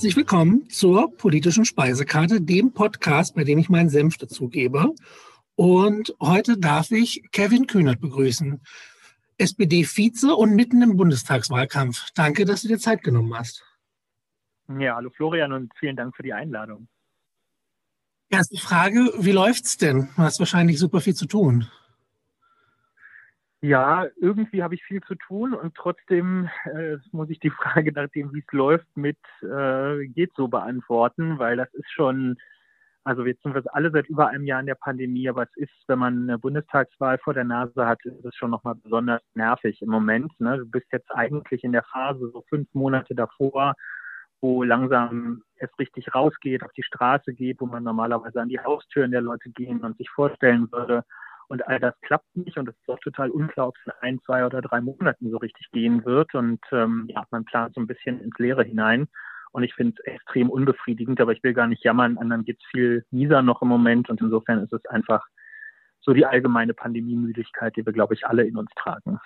Herzlich willkommen zur politischen Speisekarte, dem Podcast, bei dem ich meinen Senf dazugebe. Und heute darf ich Kevin Kühnert begrüßen, SPD-Vize und mitten im Bundestagswahlkampf. Danke, dass du dir Zeit genommen hast. Ja, hallo Florian und vielen Dank für die Einladung. Erste Frage, wie läuft's denn? Du hast wahrscheinlich super viel zu tun. Ja, irgendwie habe ich viel zu tun und trotzdem äh, muss ich die Frage nach dem, wie es läuft, mit äh, geht so beantworten, weil das ist schon, also jetzt sind wir alle seit über einem Jahr in der Pandemie, aber es ist, wenn man eine Bundestagswahl vor der Nase hat, ist es schon nochmal besonders nervig im Moment. Ne? Du bist jetzt eigentlich in der Phase so fünf Monate davor, wo langsam es richtig rausgeht, auf die Straße geht, wo man normalerweise an die Haustüren der Leute gehen und sich vorstellen würde, und all das klappt nicht und es ist auch total unklar, ob es in ein, zwei oder drei Monaten so richtig gehen wird. Und ähm, ja, man plant so ein bisschen ins Leere hinein. Und ich finde es extrem unbefriedigend, aber ich will gar nicht jammern. Anderen geht es viel mieser noch im Moment. Und insofern ist es einfach so die allgemeine Pandemiemüdigkeit, die wir, glaube ich, alle in uns tragen.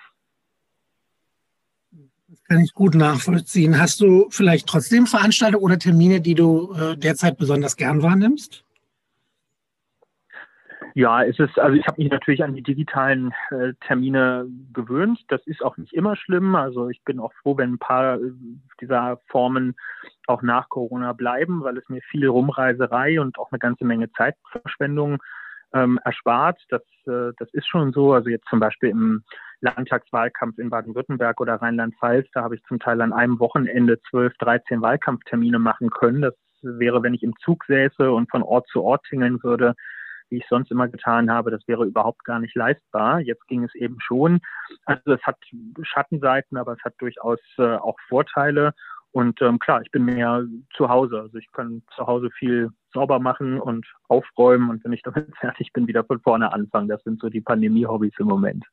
Das kann ich gut nachvollziehen. Hast du vielleicht trotzdem Veranstaltungen oder Termine, die du äh, derzeit besonders gern wahrnimmst? Ja, es ist, also ich habe mich natürlich an die digitalen äh, Termine gewöhnt. Das ist auch nicht immer schlimm. Also ich bin auch froh, wenn ein paar äh, dieser Formen auch nach Corona bleiben, weil es mir viel Rumreiserei und auch eine ganze Menge Zeitverschwendung ähm, erspart. Das, äh, das ist schon so. Also jetzt zum Beispiel im Landtagswahlkampf in Baden-Württemberg oder Rheinland-Pfalz, da habe ich zum Teil an einem Wochenende zwölf, dreizehn Wahlkampftermine machen können. Das wäre, wenn ich im Zug säße und von Ort zu Ort tingeln würde, wie ich sonst immer getan habe. Das wäre überhaupt gar nicht leistbar. Jetzt ging es eben schon. Also es hat Schattenseiten, aber es hat durchaus äh, auch Vorteile. Und ähm, klar, ich bin mehr zu Hause. Also ich kann zu Hause viel sauber machen und aufräumen und wenn ich damit fertig bin, wieder von vorne anfangen. Das sind so die Pandemie-Hobbys im Moment.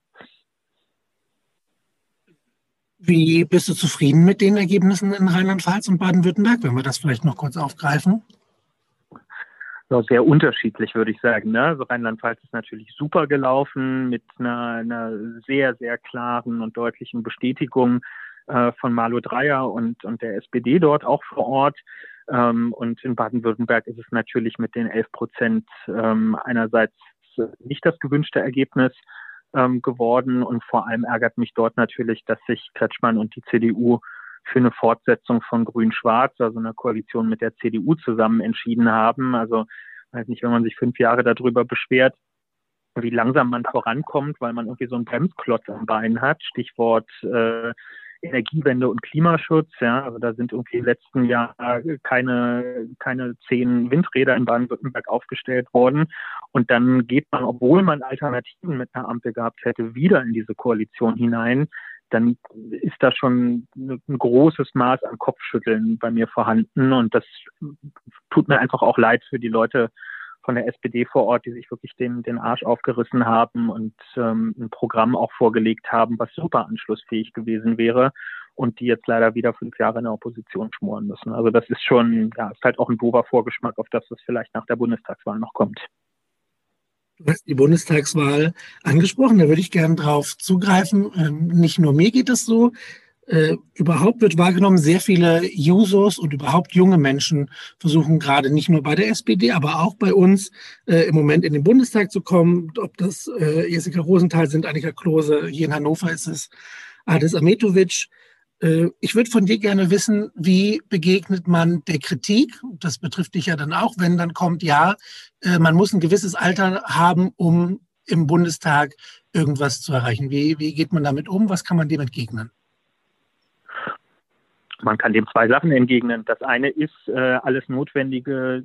Wie bist du zufrieden mit den Ergebnissen in Rheinland-Pfalz und Baden-Württemberg, wenn wir das vielleicht noch kurz aufgreifen? Ja, sehr unterschiedlich, würde ich sagen. Ne? Also Rheinland-Pfalz ist natürlich super gelaufen mit einer, einer sehr, sehr klaren und deutlichen Bestätigung äh, von Malu Dreyer und, und der SPD dort auch vor Ort. Ähm, und in Baden-Württemberg ist es natürlich mit den 11 Prozent ähm, einerseits nicht das gewünschte Ergebnis ähm, geworden. Und vor allem ärgert mich dort natürlich, dass sich Kretschmann und die CDU für eine Fortsetzung von Grün-Schwarz, also einer Koalition mit der CDU zusammen entschieden haben. Also weiß nicht, wenn man sich fünf Jahre darüber beschwert, wie langsam man vorankommt, weil man irgendwie so einen Bremsklotz am Bein hat, Stichwort äh, Energiewende und Klimaschutz. Ja, also da sind irgendwie im letzten Jahr keine, keine zehn Windräder in Baden-Württemberg aufgestellt worden. Und dann geht man, obwohl man Alternativen mit einer Ampel gehabt hätte, wieder in diese Koalition hinein dann ist da schon ein großes Maß an Kopfschütteln bei mir vorhanden. Und das tut mir einfach auch leid für die Leute von der SPD vor Ort, die sich wirklich den, den Arsch aufgerissen haben und ähm, ein Programm auch vorgelegt haben, was super anschlussfähig gewesen wäre und die jetzt leider wieder fünf Jahre in der Opposition schmoren müssen. Also das ist schon, ja, ist halt auch ein dober Vorgeschmack auf das, was vielleicht nach der Bundestagswahl noch kommt. Du hast die Bundestagswahl angesprochen, da würde ich gerne drauf zugreifen. Ähm, nicht nur mir geht es so. Äh, überhaupt wird wahrgenommen, sehr viele Users und überhaupt junge Menschen versuchen gerade nicht nur bei der SPD, aber auch bei uns äh, im Moment in den Bundestag zu kommen. Ob das äh, Jessica Rosenthal sind, Annika Klose, hier in Hannover ist es Adis Ametovic. Äh, ich würde von dir gerne wissen, wie begegnet man der Kritik? Das betrifft dich ja dann auch, wenn dann kommt, ja, äh, man muss ein gewisses Alter haben, um im Bundestag irgendwas zu erreichen. Wie, wie geht man damit um? Was kann man dem entgegnen? Man kann dem zwei Sachen entgegnen. Das eine ist, äh, alles Notwendige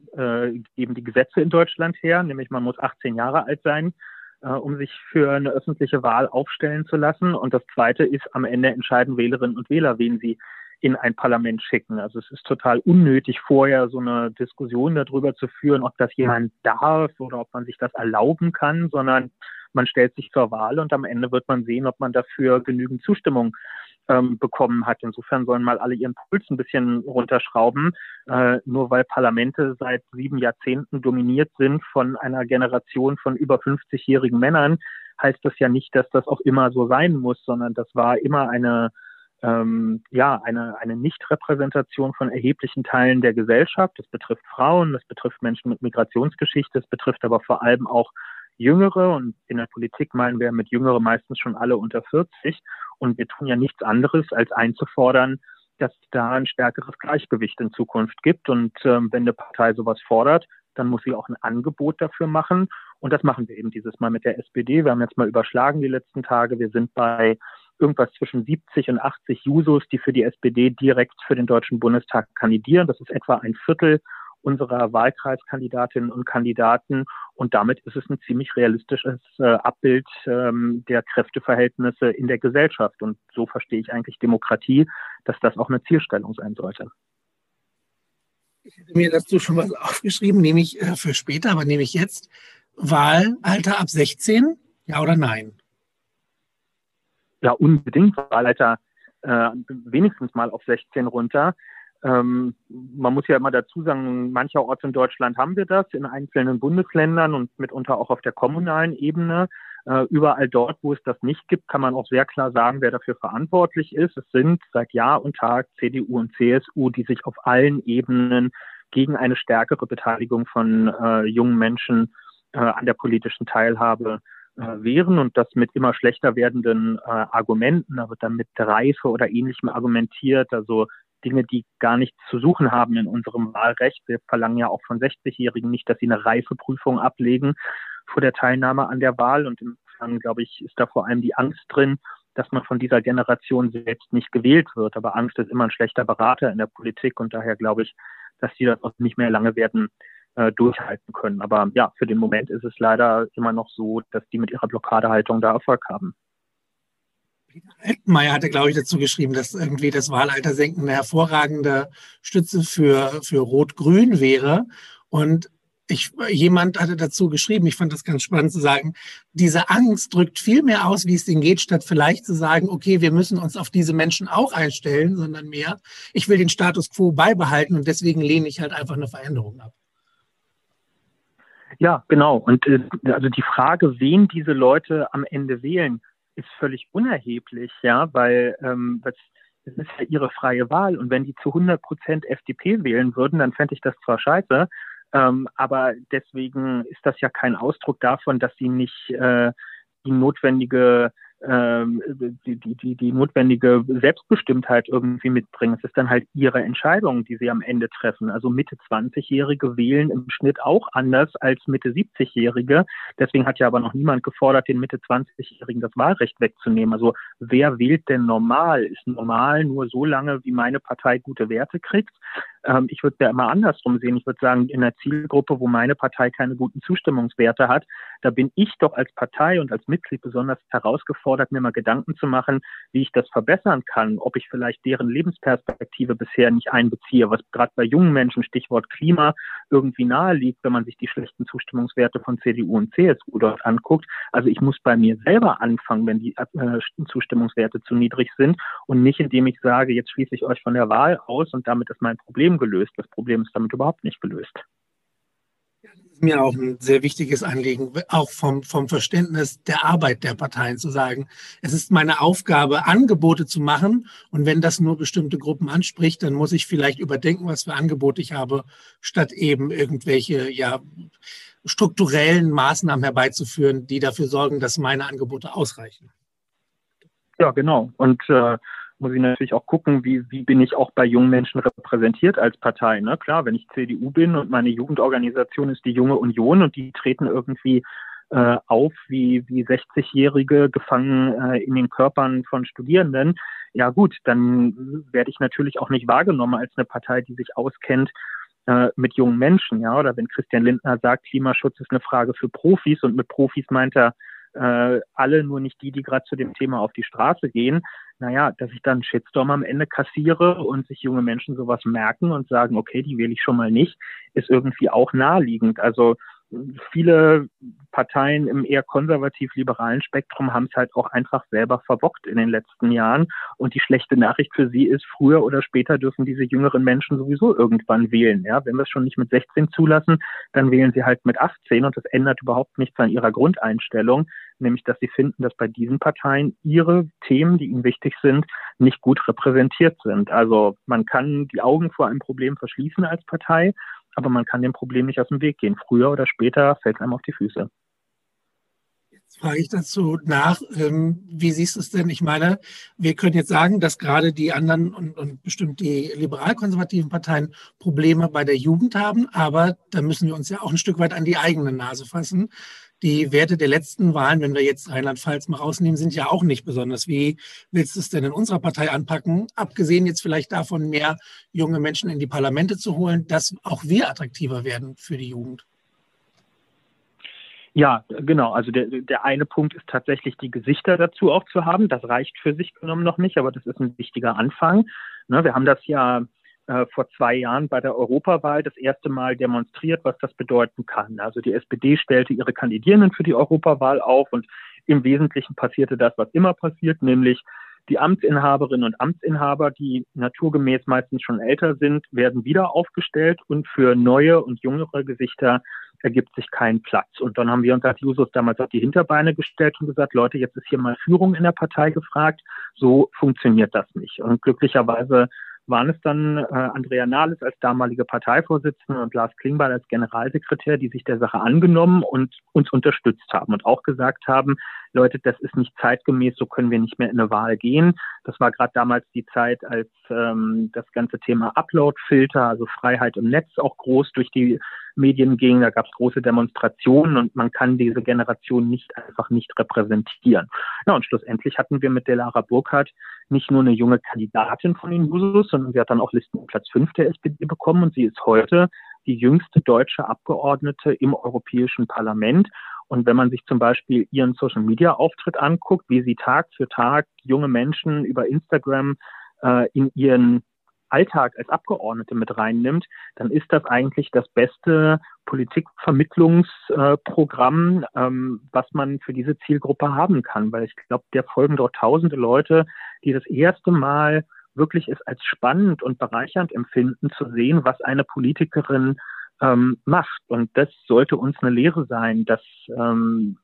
geben die Gesetze in Deutschland her, nämlich man muss 18 Jahre alt sein äh, um sich für eine öffentliche Wahl aufstellen zu lassen. Und das Zweite ist, am Ende entscheiden Wählerinnen und Wähler, wen sie in ein Parlament schicken. Also es ist total unnötig, vorher so eine Diskussion darüber zu führen, ob das jemand darf oder ob man sich das erlauben kann, sondern man stellt sich zur Wahl und am Ende wird man sehen, ob man dafür genügend Zustimmung ähm, bekommen hat. Insofern sollen mal alle ihren Puls ein bisschen runterschrauben. Äh, nur weil Parlamente seit sieben Jahrzehnten dominiert sind von einer Generation von über 50-jährigen Männern, heißt das ja nicht, dass das auch immer so sein muss, sondern das war immer eine ähm, ja, eine, eine Nichtrepräsentation von erheblichen Teilen der Gesellschaft. Das betrifft Frauen, das betrifft Menschen mit Migrationsgeschichte, das betrifft aber vor allem auch Jüngere und in der Politik meinen wir mit Jüngere meistens schon alle unter 40 und wir tun ja nichts anderes als einzufordern, dass da ein stärkeres Gleichgewicht in Zukunft gibt und ähm, wenn eine Partei sowas fordert, dann muss sie auch ein Angebot dafür machen und das machen wir eben dieses Mal mit der SPD. Wir haben jetzt mal überschlagen die letzten Tage. Wir sind bei irgendwas zwischen 70 und 80 Jusos, die für die SPD direkt für den Deutschen Bundestag kandidieren. Das ist etwa ein Viertel unserer Wahlkreiskandidatinnen und Kandidaten. Und damit ist es ein ziemlich realistisches äh, Abbild ähm, der Kräfteverhältnisse in der Gesellschaft. Und so verstehe ich eigentlich Demokratie, dass das auch eine Zielstellung sein sollte. Ich hätte mir dazu schon was aufgeschrieben, nehme ich äh, für später, aber nehme ich jetzt Wahlalter ab 16, ja oder nein? Ja, unbedingt Wahlalter äh, wenigstens mal auf 16 runter. Ähm, man muss ja immer dazu sagen, mancherorts in Deutschland haben wir das, in einzelnen Bundesländern und mitunter auch auf der kommunalen Ebene. Äh, überall dort, wo es das nicht gibt, kann man auch sehr klar sagen, wer dafür verantwortlich ist. Es sind seit Jahr und Tag CDU und CSU, die sich auf allen Ebenen gegen eine stärkere Beteiligung von äh, jungen Menschen äh, an der politischen Teilhabe äh, wehren und das mit immer schlechter werdenden äh, Argumenten, wird dann mit Reife oder ähnlichem argumentiert, also Dinge, die gar nichts zu suchen haben in unserem Wahlrecht. Wir verlangen ja auch von 60-Jährigen nicht, dass sie eine Reifeprüfung ablegen vor der Teilnahme an der Wahl. Und insofern, glaube ich, ist da vor allem die Angst drin, dass man von dieser Generation selbst nicht gewählt wird. Aber Angst ist immer ein schlechter Berater in der Politik und daher glaube ich, dass die das auch nicht mehr lange werden äh, durchhalten können. Aber ja, für den Moment ist es leider immer noch so, dass die mit ihrer Blockadehaltung da Erfolg haben. Peter Altmaier hatte, glaube ich, dazu geschrieben, dass irgendwie das Wahlalter senken eine hervorragende Stütze für, für Rot-Grün wäre. Und ich, jemand hatte dazu geschrieben, ich fand das ganz spannend zu sagen, diese Angst drückt viel mehr aus, wie es denen geht, statt vielleicht zu sagen, okay, wir müssen uns auf diese Menschen auch einstellen, sondern mehr, ich will den Status quo beibehalten und deswegen lehne ich halt einfach eine Veränderung ab. Ja, genau. Und äh, also die Frage, wen diese Leute am Ende wählen, ist völlig unerheblich, ja, weil ähm, das, das ist ja ihre freie Wahl. Und wenn die zu 100 Prozent FDP wählen würden, dann fände ich das zwar scheiße, ähm, aber deswegen ist das ja kein Ausdruck davon, dass sie nicht äh, die notwendige die, die, die, die notwendige Selbstbestimmtheit irgendwie mitbringen. Es ist dann halt ihre Entscheidung, die sie am Ende treffen. Also Mitte 20-Jährige wählen im Schnitt auch anders als Mitte 70-Jährige. Deswegen hat ja aber noch niemand gefordert, den Mitte 20-Jährigen das Wahlrecht wegzunehmen. Also wer wählt denn normal? Ist normal nur so lange, wie meine Partei gute Werte kriegt? Ähm, ich würde ja immer andersrum sehen. Ich würde sagen, in einer Zielgruppe, wo meine Partei keine guten Zustimmungswerte hat, da bin ich doch als Partei und als Mitglied besonders herausgefordert, mir mal Gedanken zu machen, wie ich das verbessern kann, ob ich vielleicht deren Lebensperspektive bisher nicht einbeziehe, was gerade bei jungen Menschen, Stichwort Klima, irgendwie nahe liegt, wenn man sich die schlechten Zustimmungswerte von CDU und CSU dort anguckt. Also ich muss bei mir selber anfangen, wenn die äh, Zustimmungswerte zu niedrig sind und nicht, indem ich sage, jetzt schließe ich euch von der Wahl aus und damit ist mein Problem gelöst. Das Problem ist damit überhaupt nicht gelöst. Mir auch ein sehr wichtiges Anliegen, auch vom, vom Verständnis der Arbeit der Parteien zu sagen, es ist meine Aufgabe, Angebote zu machen. Und wenn das nur bestimmte Gruppen anspricht, dann muss ich vielleicht überdenken, was für Angebote ich habe, statt eben irgendwelche, ja, strukturellen Maßnahmen herbeizuführen, die dafür sorgen, dass meine Angebote ausreichen. Ja, genau. Und äh, muss ich natürlich auch gucken, wie, wie bin ich auch bei jungen Menschen repräsentiert als Partei. Ne? Klar, wenn ich CDU bin und meine Jugendorganisation ist die Junge Union und die treten irgendwie äh, auf wie, wie 60-Jährige gefangen äh, in den Körpern von Studierenden, ja gut, dann werde ich natürlich auch nicht wahrgenommen als eine Partei, die sich auskennt äh, mit jungen Menschen. Ja? Oder wenn Christian Lindner sagt, Klimaschutz ist eine Frage für Profis und mit Profis meint er äh, alle, nur nicht die, die gerade zu dem Thema auf die Straße gehen. Naja, dass ich dann Shitstorm am Ende kassiere und sich junge Menschen sowas merken und sagen, okay, die wähle ich schon mal nicht, ist irgendwie auch naheliegend. Also viele Parteien im eher konservativ-liberalen Spektrum haben es halt auch einfach selber verbockt in den letzten Jahren. Und die schlechte Nachricht für sie ist, früher oder später dürfen diese jüngeren Menschen sowieso irgendwann wählen. Ja, wenn wir es schon nicht mit 16 zulassen, dann wählen sie halt mit 18 und das ändert überhaupt nichts an ihrer Grundeinstellung. Nämlich dass sie finden, dass bei diesen Parteien ihre Themen, die ihnen wichtig sind, nicht gut repräsentiert sind. Also man kann die Augen vor einem Problem verschließen als Partei, aber man kann dem Problem nicht aus dem Weg gehen. Früher oder später fällt es einem auf die Füße frage ich dazu nach, ähm, wie siehst du es denn? Ich meine, wir können jetzt sagen, dass gerade die anderen und, und bestimmt die liberal-konservativen Parteien Probleme bei der Jugend haben, aber da müssen wir uns ja auch ein Stück weit an die eigene Nase fassen. Die Werte der letzten Wahlen, wenn wir jetzt Rheinland-Pfalz mal rausnehmen, sind ja auch nicht besonders. Wie willst du es denn in unserer Partei anpacken? Abgesehen jetzt vielleicht davon, mehr junge Menschen in die Parlamente zu holen, dass auch wir attraktiver werden für die Jugend. Ja, genau. Also der, der eine Punkt ist tatsächlich die Gesichter dazu auch zu haben. Das reicht für sich genommen noch nicht, aber das ist ein wichtiger Anfang. Ne, wir haben das ja äh, vor zwei Jahren bei der Europawahl das erste Mal demonstriert, was das bedeuten kann. Also die SPD stellte ihre Kandidierenden für die Europawahl auf und im Wesentlichen passierte das, was immer passiert, nämlich die Amtsinhaberinnen und Amtsinhaber, die naturgemäß meistens schon älter sind, werden wieder aufgestellt und für neue und jüngere Gesichter ergibt sich kein Platz. Und dann haben wir uns als Jusos damals auf die Hinterbeine gestellt und gesagt, Leute, jetzt ist hier mal Führung in der Partei gefragt. So funktioniert das nicht. Und glücklicherweise waren es dann äh, Andrea Nahles als damalige Parteivorsitzende und Lars Klingbeil als Generalsekretär, die sich der Sache angenommen und uns unterstützt haben und auch gesagt haben, Leute, das ist nicht zeitgemäß, so können wir nicht mehr in eine Wahl gehen. Das war gerade damals die Zeit, als ähm, das ganze Thema Upload-Filter, also Freiheit im Netz auch groß durch die Medien ging. Da gab es große Demonstrationen und man kann diese Generation nicht einfach nicht repräsentieren. Ja, und schlussendlich hatten wir mit Delara Burkhardt nicht nur eine junge Kandidatin von den Jusos, sondern sie hat dann auch Listenplatz 5 der SPD bekommen und sie ist heute die jüngste deutsche Abgeordnete im Europäischen Parlament. Und wenn man sich zum Beispiel ihren Social Media Auftritt anguckt, wie sie Tag für Tag junge Menschen über Instagram äh, in ihren Alltag als Abgeordnete mit reinnimmt, dann ist das eigentlich das beste Politikvermittlungsprogramm, äh, ähm, was man für diese Zielgruppe haben kann. Weil ich glaube, der folgen dort tausende Leute, die das erste Mal wirklich es als spannend und bereichernd empfinden, zu sehen, was eine Politikerin ähm, macht. Und das sollte uns eine Lehre sein, dass ähm,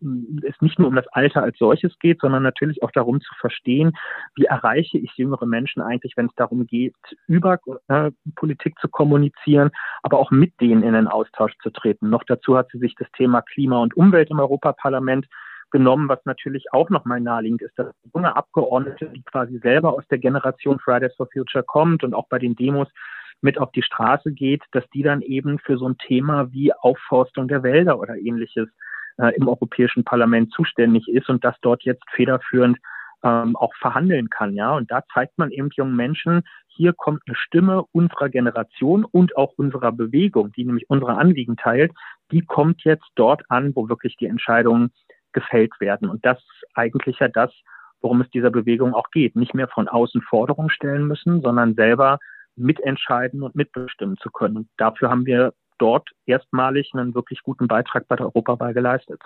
es nicht nur um das Alter als solches geht, sondern natürlich auch darum zu verstehen, wie erreiche ich jüngere Menschen eigentlich, wenn es darum geht, über äh, Politik zu kommunizieren, aber auch mit denen in den Austausch zu treten. Noch dazu hat sie sich das Thema Klima und Umwelt im Europaparlament genommen, was natürlich auch nochmal naheliegend ist, dass junge Abgeordnete, die quasi selber aus der Generation Fridays for Future kommt und auch bei den Demos mit auf die Straße geht, dass die dann eben für so ein Thema wie Aufforstung der Wälder oder ähnliches äh, im Europäischen Parlament zuständig ist und das dort jetzt federführend ähm, auch verhandeln kann, ja. Und da zeigt man eben jungen Menschen, hier kommt eine Stimme unserer Generation und auch unserer Bewegung, die nämlich unsere Anliegen teilt, die kommt jetzt dort an, wo wirklich die Entscheidungen gefällt werden. Und das ist eigentlich ja das, worum es dieser Bewegung auch geht. Nicht mehr von außen Forderungen stellen müssen, sondern selber mitentscheiden und mitbestimmen zu können. Und dafür haben wir dort erstmalig einen wirklich guten Beitrag bei der Europawahl geleistet.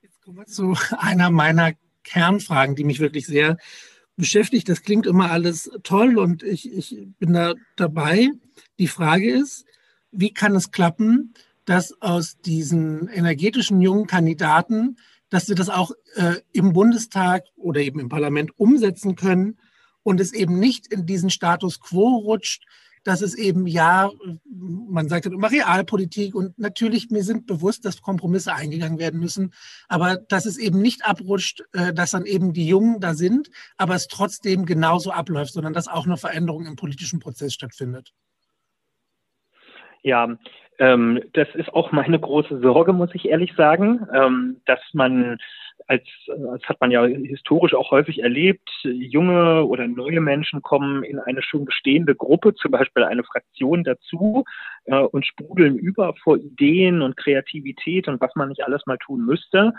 Jetzt kommen wir zu einer meiner Kernfragen, die mich wirklich sehr beschäftigt. Das klingt immer alles toll und ich, ich bin da dabei. Die Frage ist, wie kann es klappen, dass aus diesen energetischen jungen Kandidaten, dass wir das auch äh, im Bundestag oder eben im Parlament umsetzen können und es eben nicht in diesen Status quo rutscht, dass es eben ja, man sagt immer Realpolitik und natürlich mir sind bewusst, dass Kompromisse eingegangen werden müssen, aber dass es eben nicht abrutscht, äh, dass dann eben die Jungen da sind, aber es trotzdem genauso abläuft, sondern dass auch eine Veränderung im politischen Prozess stattfindet. Ja, ähm, das ist auch meine große Sorge, muss ich ehrlich sagen, ähm, dass man als, das hat man ja historisch auch häufig erlebt, junge oder neue Menschen kommen in eine schon bestehende Gruppe, zum Beispiel eine Fraktion dazu äh, und sprudeln über vor Ideen und Kreativität und was man nicht alles mal tun müsste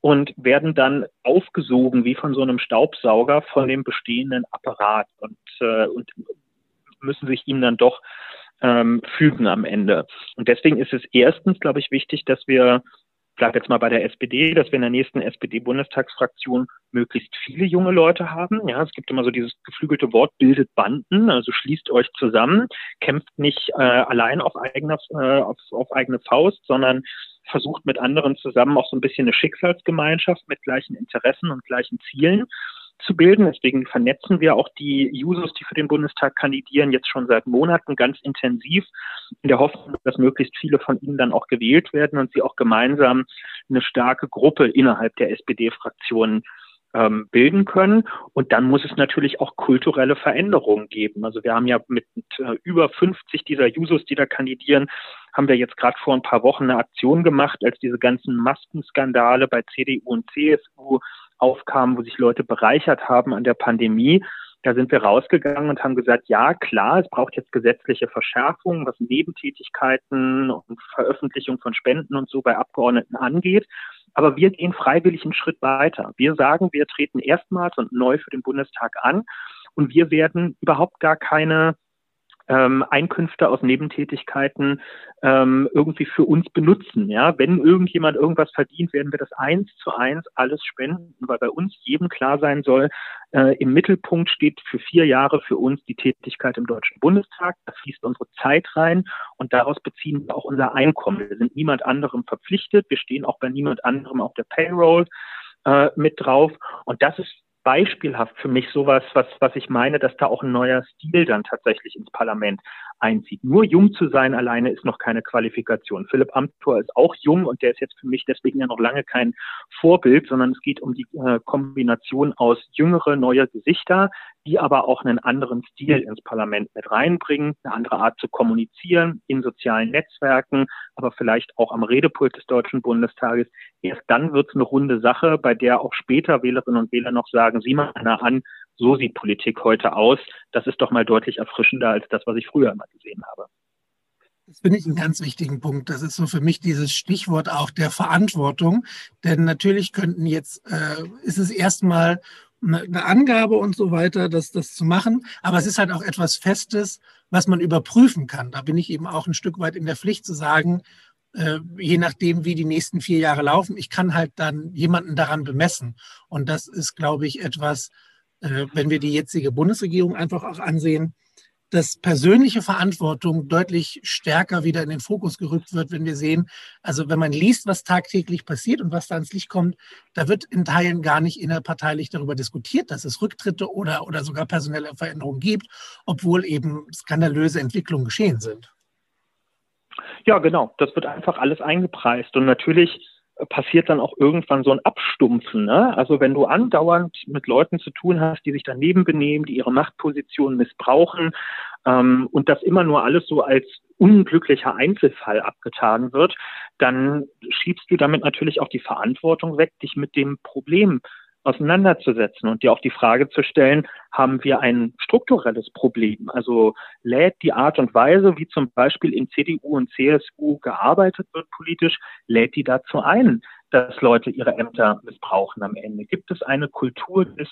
und werden dann aufgesogen wie von so einem Staubsauger von dem bestehenden Apparat und, äh, und müssen sich ihm dann doch ähm, fügen am Ende. Und deswegen ist es erstens, glaube ich, wichtig, dass wir bleibe jetzt mal bei der SPD, dass wir in der nächsten SPD-Bundestagsfraktion möglichst viele junge Leute haben. Ja, es gibt immer so dieses geflügelte Wort, bildet Banden, also schließt euch zusammen, kämpft nicht äh, allein auf, eigener, äh, auf, auf eigene Faust, sondern versucht mit anderen zusammen auch so ein bisschen eine Schicksalsgemeinschaft mit gleichen Interessen und gleichen Zielen zu bilden. Deswegen vernetzen wir auch die Users, die für den Bundestag kandidieren, jetzt schon seit Monaten ganz intensiv in der Hoffnung, dass möglichst viele von ihnen dann auch gewählt werden und sie auch gemeinsam eine starke Gruppe innerhalb der SPD-Fraktion ähm, bilden können. Und dann muss es natürlich auch kulturelle Veränderungen geben. Also wir haben ja mit, mit äh, über 50 dieser Users, die da kandidieren, haben wir jetzt gerade vor ein paar Wochen eine Aktion gemacht, als diese ganzen Maskenskandale bei CDU und CSU aufkamen, wo sich Leute bereichert haben an der Pandemie. Da sind wir rausgegangen und haben gesagt, ja, klar, es braucht jetzt gesetzliche Verschärfungen, was Nebentätigkeiten und Veröffentlichung von Spenden und so bei Abgeordneten angeht. Aber wir gehen freiwillig einen Schritt weiter. Wir sagen, wir treten erstmals und neu für den Bundestag an und wir werden überhaupt gar keine ähm, Einkünfte aus Nebentätigkeiten ähm, irgendwie für uns benutzen. Ja, wenn irgendjemand irgendwas verdient, werden wir das eins zu eins alles spenden, weil bei uns jedem klar sein soll, äh, im Mittelpunkt steht für vier Jahre für uns die Tätigkeit im Deutschen Bundestag. Da fließt unsere Zeit rein und daraus beziehen wir auch unser Einkommen. Wir sind niemand anderem verpflichtet. Wir stehen auch bei niemand anderem auf der Payroll äh, mit drauf. Und das ist beispielhaft für mich sowas, was, was ich meine, dass da auch ein neuer Stil dann tatsächlich ins Parlament einzieht. Nur jung zu sein alleine ist noch keine Qualifikation. Philipp Amthor ist auch jung und der ist jetzt für mich deswegen ja noch lange kein Vorbild, sondern es geht um die äh, Kombination aus jüngere, neue Gesichter, die aber auch einen anderen Stil ins Parlament mit reinbringen, eine andere Art zu kommunizieren in sozialen Netzwerken, aber vielleicht auch am Redepult des Deutschen Bundestages. Erst dann wird es eine runde Sache, bei der auch später Wählerinnen und Wähler noch sagen, sieh mal einer an, so sieht Politik heute aus. Das ist doch mal deutlich erfrischender als das, was ich früher immer gesehen habe. Das finde ich einen ganz wichtigen Punkt. Das ist so für mich dieses Stichwort auch der Verantwortung. Denn natürlich könnten jetzt, äh, ist es erstmal eine Angabe und so weiter, das, das zu machen. Aber es ist halt auch etwas Festes, was man überprüfen kann. Da bin ich eben auch ein Stück weit in der Pflicht zu sagen, äh, je nachdem, wie die nächsten vier Jahre laufen, ich kann halt dann jemanden daran bemessen. Und das ist, glaube ich, etwas, wenn wir die jetzige Bundesregierung einfach auch ansehen, dass persönliche Verantwortung deutlich stärker wieder in den Fokus gerückt wird, wenn wir sehen, also wenn man liest, was tagtäglich passiert und was da ans Licht kommt, da wird in Teilen gar nicht innerparteilich darüber diskutiert, dass es Rücktritte oder, oder sogar personelle Veränderungen gibt, obwohl eben skandalöse Entwicklungen geschehen sind. Ja, genau. Das wird einfach alles eingepreist. Und natürlich passiert dann auch irgendwann so ein Abstumpfen. Ne? Also wenn du andauernd mit Leuten zu tun hast, die sich daneben benehmen, die ihre Machtposition missbrauchen ähm, und das immer nur alles so als unglücklicher Einzelfall abgetan wird, dann schiebst du damit natürlich auch die Verantwortung weg, dich mit dem Problem auseinanderzusetzen und dir auch die Frage zu stellen, haben wir ein strukturelles Problem? Also lädt die Art und Weise, wie zum Beispiel in CDU und CSU gearbeitet wird politisch, lädt die dazu ein, dass Leute ihre Ämter missbrauchen am Ende? Gibt es eine Kultur des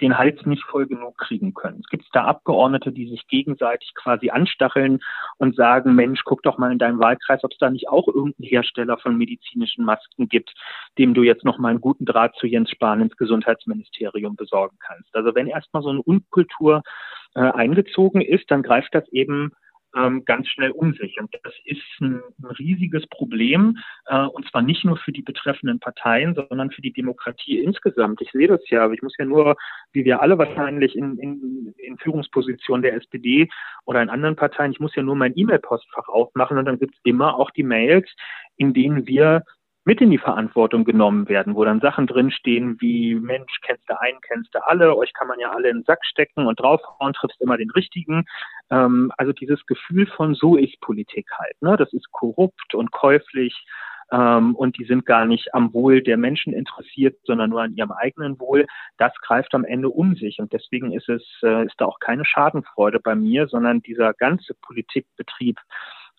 den Hals nicht voll genug kriegen können. Es gibt da Abgeordnete, die sich gegenseitig quasi anstacheln und sagen, Mensch, guck doch mal in deinem Wahlkreis, ob es da nicht auch irgendeinen Hersteller von medizinischen Masken gibt, dem du jetzt noch mal einen guten Draht zu Jens Spahn ins Gesundheitsministerium besorgen kannst. Also wenn erstmal so eine Unkultur äh, eingezogen ist, dann greift das eben ähm, ganz schnell um sich. Und das ist ein, ein riesiges Problem, äh, und zwar nicht nur für die betreffenden Parteien, sondern für die Demokratie insgesamt. Ich sehe das ja, ich muss ja nur, wie wir alle wahrscheinlich in, in, in Führungspositionen der SPD oder in anderen Parteien, ich muss ja nur mein E-Mail-Postfach aufmachen und dann gibt es immer auch die Mails, in denen wir mit in die Verantwortung genommen werden, wo dann Sachen drinstehen wie, Mensch, kennst du einen, kennst du alle, euch kann man ja alle in den Sack stecken und draufhauen, triffst immer den richtigen. Ähm, also dieses Gefühl von so ist Politik halt. Ne? Das ist korrupt und käuflich ähm, und die sind gar nicht am Wohl der Menschen interessiert, sondern nur an ihrem eigenen Wohl. Das greift am Ende um sich und deswegen ist es, äh, ist da auch keine Schadenfreude bei mir, sondern dieser ganze Politikbetrieb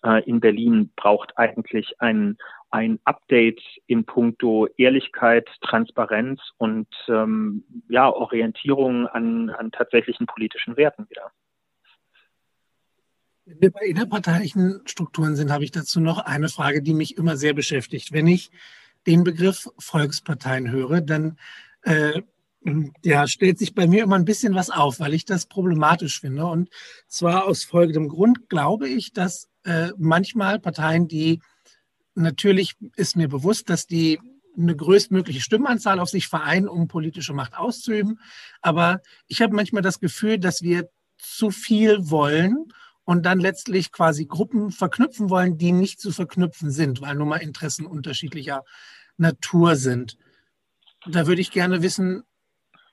äh, in Berlin braucht eigentlich ein, ein Update in puncto Ehrlichkeit, Transparenz und ähm, ja, Orientierung an, an tatsächlichen politischen Werten wieder. Wenn wir bei innerparteilichen Strukturen sind, habe ich dazu noch eine Frage, die mich immer sehr beschäftigt. Wenn ich den Begriff Volksparteien höre, dann äh, ja, stellt sich bei mir immer ein bisschen was auf, weil ich das problematisch finde. Und zwar aus folgendem Grund glaube ich, dass äh, manchmal Parteien, die natürlich ist mir bewusst, dass die eine größtmögliche Stimmenanzahl auf sich vereinen, um politische Macht auszuüben. Aber ich habe manchmal das Gefühl, dass wir zu viel wollen und dann letztlich quasi Gruppen verknüpfen wollen, die nicht zu verknüpfen sind, weil nun mal Interessen unterschiedlicher Natur sind. Da würde ich gerne wissen,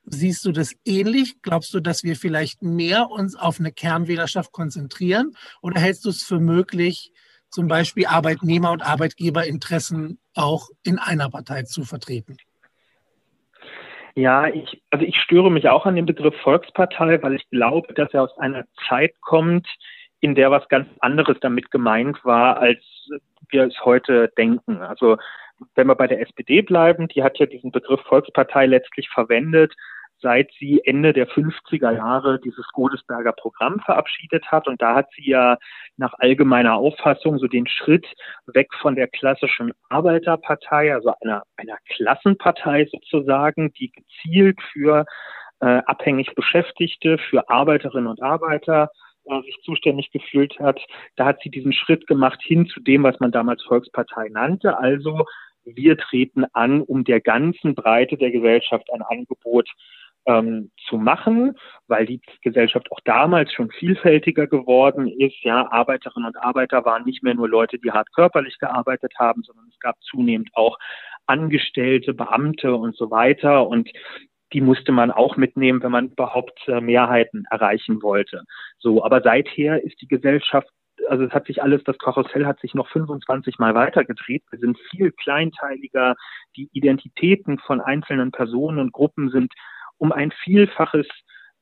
siehst du das ähnlich? Glaubst du, dass wir vielleicht mehr uns auf eine Kernwählerschaft konzentrieren? Oder hältst du es für möglich, zum Beispiel Arbeitnehmer- und Arbeitgeberinteressen auch in einer Partei zu vertreten? Ja, ich, also ich störe mich auch an dem Begriff Volkspartei, weil ich glaube, dass er aus einer Zeit kommt, in der was ganz anderes damit gemeint war, als wir es heute denken. Also wenn wir bei der SPD bleiben, die hat ja diesen Begriff Volkspartei letztlich verwendet, seit sie Ende der 50er Jahre dieses Godesberger Programm verabschiedet hat. Und da hat sie ja nach allgemeiner Auffassung so den Schritt weg von der klassischen Arbeiterpartei, also einer, einer Klassenpartei sozusagen, die gezielt für äh, abhängig Beschäftigte, für Arbeiterinnen und Arbeiter äh, sich zuständig gefühlt hat. Da hat sie diesen Schritt gemacht hin zu dem, was man damals Volkspartei nannte, also wir treten an, um der ganzen Breite der Gesellschaft ein Angebot ähm, zu machen, weil die Gesellschaft auch damals schon vielfältiger geworden ist. Ja, Arbeiterinnen und Arbeiter waren nicht mehr nur Leute, die hart körperlich gearbeitet haben, sondern es gab zunehmend auch Angestellte, Beamte und so weiter. Und die musste man auch mitnehmen, wenn man überhaupt äh, Mehrheiten erreichen wollte. So, aber seither ist die Gesellschaft also es hat sich alles, das Karussell hat sich noch 25 Mal weitergedreht. Wir sind viel kleinteiliger. Die Identitäten von einzelnen Personen und Gruppen sind um ein Vielfaches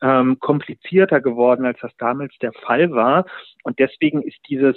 ähm, komplizierter geworden, als das damals der Fall war. Und deswegen ist dieses,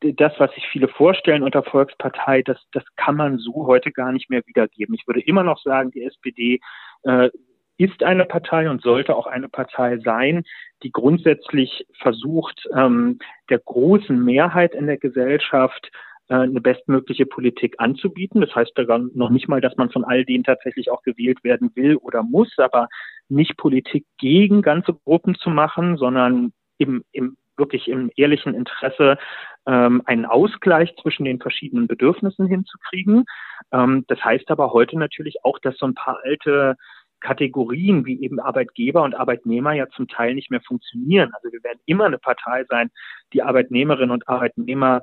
das, was sich viele vorstellen unter Volkspartei, das, das kann man so heute gar nicht mehr wiedergeben. Ich würde immer noch sagen, die SPD äh, ist eine Partei und sollte auch eine Partei sein, die grundsätzlich versucht, ähm, der großen Mehrheit in der Gesellschaft eine bestmögliche Politik anzubieten. Das heißt noch nicht mal, dass man von all denen tatsächlich auch gewählt werden will oder muss, aber nicht Politik gegen ganze Gruppen zu machen, sondern im, im wirklich im ehrlichen Interesse ähm, einen Ausgleich zwischen den verschiedenen Bedürfnissen hinzukriegen. Ähm, das heißt aber heute natürlich auch, dass so ein paar alte Kategorien wie eben Arbeitgeber und Arbeitnehmer ja zum Teil nicht mehr funktionieren. Also wir werden immer eine Partei sein, die Arbeitnehmerinnen und Arbeitnehmer äh,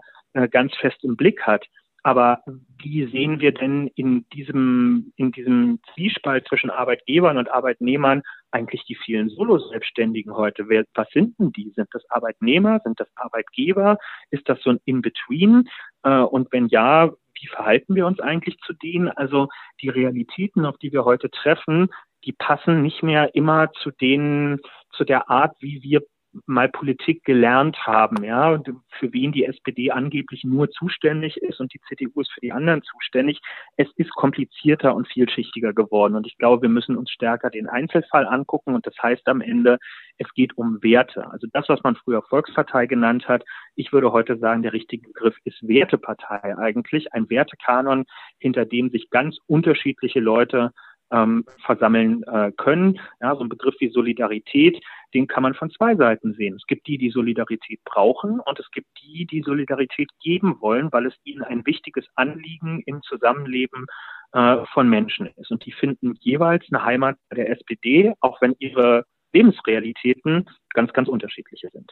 ganz fest im Blick hat. Aber wie sehen wir denn in diesem, in diesem Zwiespalt zwischen Arbeitgebern und Arbeitnehmern eigentlich die vielen Solo-Selbstständigen heute? Wer, was sind denn die? Sind das Arbeitnehmer? Sind das Arbeitgeber? Ist das so ein In-Between? Äh, und wenn ja, wie verhalten wir uns eigentlich zu denen? Also die Realitäten, auf die wir heute treffen, die passen nicht mehr immer zu denen, zu der Art, wie wir mal Politik gelernt haben, ja, für wen die SPD angeblich nur zuständig ist und die CDU ist für die anderen zuständig. Es ist komplizierter und vielschichtiger geworden. Und ich glaube, wir müssen uns stärker den Einzelfall angucken. Und das heißt am Ende, es geht um Werte. Also das, was man früher Volkspartei genannt hat. Ich würde heute sagen, der richtige Begriff ist Wertepartei eigentlich. Ein Wertekanon, hinter dem sich ganz unterschiedliche Leute ähm, versammeln äh, können. Ja, so ein Begriff wie Solidarität, den kann man von zwei Seiten sehen. Es gibt die, die Solidarität brauchen und es gibt die, die Solidarität geben wollen, weil es ihnen ein wichtiges Anliegen im Zusammenleben äh, von Menschen ist. Und die finden jeweils eine Heimat bei der SPD, auch wenn ihre Lebensrealitäten ganz, ganz unterschiedliche sind.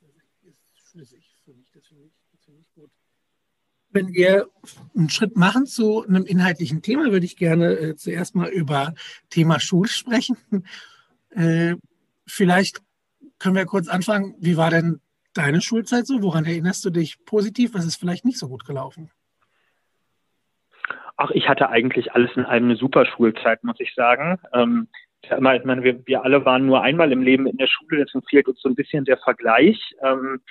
Das ist schlüssig für mich, das finde ich, das finde ich gut. Wenn wir einen Schritt machen zu einem inhaltlichen Thema, würde ich gerne äh, zuerst mal über Thema Schule sprechen. Äh, vielleicht können wir kurz anfangen. Wie war denn deine Schulzeit so? Woran erinnerst du dich positiv? Was ist vielleicht nicht so gut gelaufen? Ach, ich hatte eigentlich alles in allem eine super Schulzeit, muss ich sagen. Ähm, ich meine, wir, wir alle waren nur einmal im Leben in der Schule, deswegen fehlt uns so ein bisschen der Vergleich. Ähm,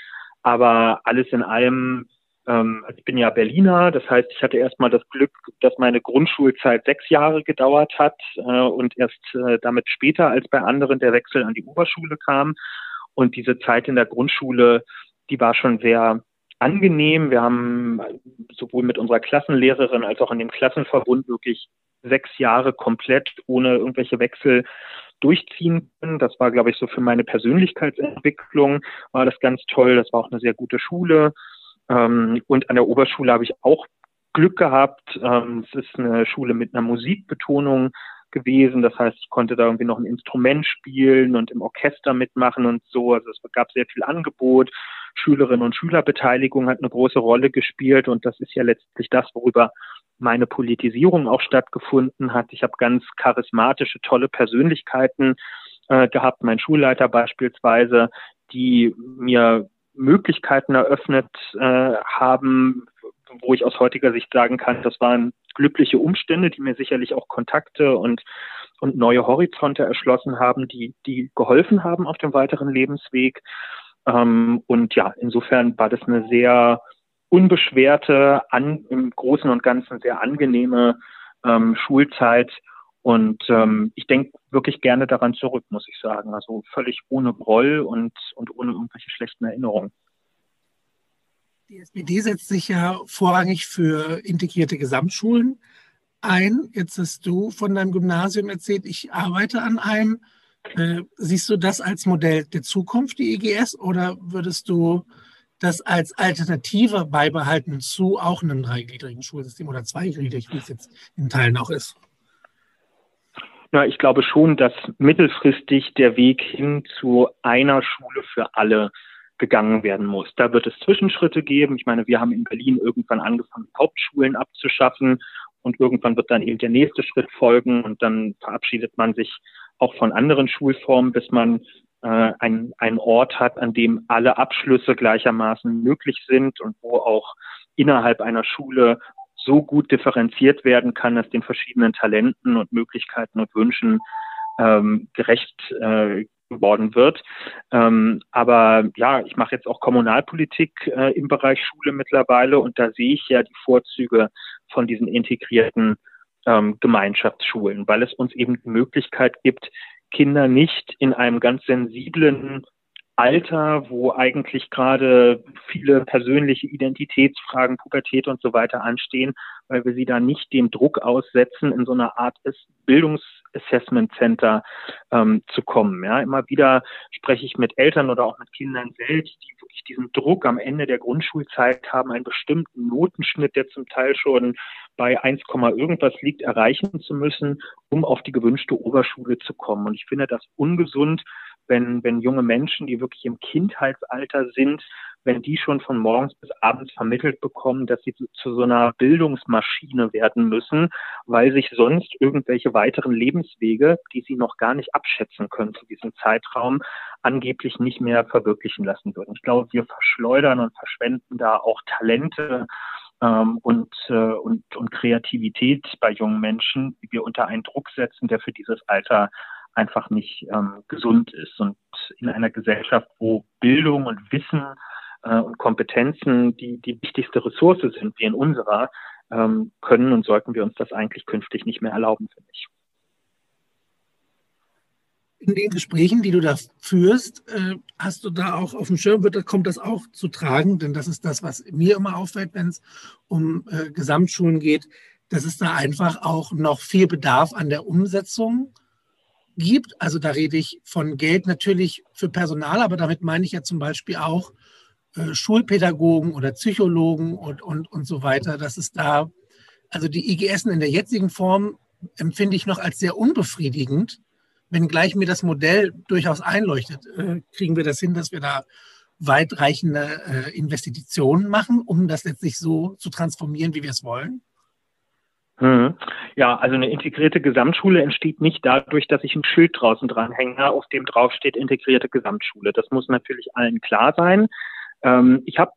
aber alles in allem ähm, also ich bin ja Berliner, das heißt, ich hatte erstmal das Glück, dass meine Grundschulzeit sechs Jahre gedauert hat äh, und erst äh, damit später als bei anderen der Wechsel an die Oberschule kam. Und diese Zeit in der Grundschule, die war schon sehr angenehm. Wir haben sowohl mit unserer Klassenlehrerin als auch in dem Klassenverbund wirklich sechs Jahre komplett ohne irgendwelche Wechsel durchziehen können. Das war, glaube ich, so für meine Persönlichkeitsentwicklung war das ganz toll. Das war auch eine sehr gute Schule. Ähm, und an der Oberschule habe ich auch Glück gehabt. Ähm, es ist eine Schule mit einer Musikbetonung gewesen. Das heißt, ich konnte da irgendwie noch ein Instrument spielen und im Orchester mitmachen und so. Also es gab sehr viel Angebot. Schülerinnen und Schülerbeteiligung hat eine große Rolle gespielt und das ist ja letztlich das, worüber meine Politisierung auch stattgefunden hat. Ich habe ganz charismatische, tolle Persönlichkeiten äh, gehabt, mein Schulleiter beispielsweise, die mir Möglichkeiten eröffnet äh, haben, wo ich aus heutiger Sicht sagen kann, das waren glückliche Umstände, die mir sicherlich auch Kontakte und, und neue Horizonte erschlossen haben, die, die geholfen haben auf dem weiteren Lebensweg. Ähm, und ja, insofern war das eine sehr unbeschwerte, an, im Großen und Ganzen sehr angenehme ähm, Schulzeit. Und ähm, ich denke wirklich gerne daran zurück, muss ich sagen. Also völlig ohne Groll und, und ohne irgendwelche schlechten Erinnerungen. Die SPD setzt sich ja vorrangig für integrierte Gesamtschulen ein. Jetzt hast du von deinem Gymnasium erzählt, ich arbeite an einem. Äh, siehst du das als Modell der Zukunft, die EGS, oder würdest du das als Alternative beibehalten zu auch einem dreigliedrigen Schulsystem oder zweigliedrig, wie es jetzt in Teilen auch ist? Ja, ich glaube schon, dass mittelfristig der Weg hin zu einer Schule für alle gegangen werden muss. Da wird es Zwischenschritte geben. Ich meine, wir haben in Berlin irgendwann angefangen, Hauptschulen abzuschaffen und irgendwann wird dann eben der nächste Schritt folgen und dann verabschiedet man sich auch von anderen Schulformen, bis man äh, ein, einen Ort hat, an dem alle Abschlüsse gleichermaßen möglich sind und wo auch innerhalb einer Schule so gut differenziert werden kann, dass den verschiedenen Talenten und Möglichkeiten und Wünschen ähm, gerecht äh, geworden wird. Ähm, aber ja, ich mache jetzt auch Kommunalpolitik äh, im Bereich Schule mittlerweile und da sehe ich ja die Vorzüge von diesen integrierten ähm, Gemeinschaftsschulen, weil es uns eben die Möglichkeit gibt, Kinder nicht in einem ganz sensiblen Alter, wo eigentlich gerade viele persönliche Identitätsfragen, Pubertät und so weiter anstehen, weil wir sie da nicht dem Druck aussetzen, in so einer Art Bildungsassessment Center ähm, zu kommen. Ja, immer wieder spreche ich mit Eltern oder auch mit Kindern selbst, die wirklich diesen Druck am Ende der Grundschulzeit haben, einen bestimmten Notenschnitt, der zum Teil schon bei 1, irgendwas liegt, erreichen zu müssen, um auf die gewünschte Oberschule zu kommen. Und ich finde das ungesund, wenn, wenn junge Menschen, die wirklich im Kindheitsalter sind, wenn die schon von morgens bis abends vermittelt bekommen, dass sie zu, zu, so einer Bildungsmaschine werden müssen, weil sich sonst irgendwelche weiteren Lebenswege, die sie noch gar nicht abschätzen können zu diesem Zeitraum, angeblich nicht mehr verwirklichen lassen würden. Ich glaube, wir verschleudern und verschwenden da auch Talente ähm, und, äh, und, und Kreativität bei jungen Menschen, die wir unter einen Druck setzen, der für dieses Alter einfach nicht ähm, gesund ist. Und in einer Gesellschaft, wo Bildung und Wissen äh, und Kompetenzen die, die wichtigste Ressource sind, wie in unserer, ähm, können und sollten wir uns das eigentlich künftig nicht mehr erlauben, finde ich. In den Gesprächen, die du da führst, äh, hast du da auch auf dem Schirm, wird, kommt das auch zu tragen, denn das ist das, was mir immer auffällt, wenn es um äh, Gesamtschulen geht, dass es da einfach auch noch viel Bedarf an der Umsetzung gibt. Also da rede ich von Geld natürlich für Personal, aber damit meine ich ja zum Beispiel auch äh, Schulpädagogen oder Psychologen und, und, und so weiter. Das ist da, also die IGS in der jetzigen Form empfinde ich noch als sehr unbefriedigend, wenngleich mir das Modell durchaus einleuchtet. Äh, kriegen wir das hin, dass wir da weitreichende äh, Investitionen machen, um das letztlich so zu transformieren, wie wir es wollen? Mhm. Ja, also eine integrierte Gesamtschule entsteht nicht dadurch, dass ich ein Schild draußen dranhänge, auf dem draufsteht integrierte Gesamtschule. Das muss natürlich allen klar sein. Ähm, ich habe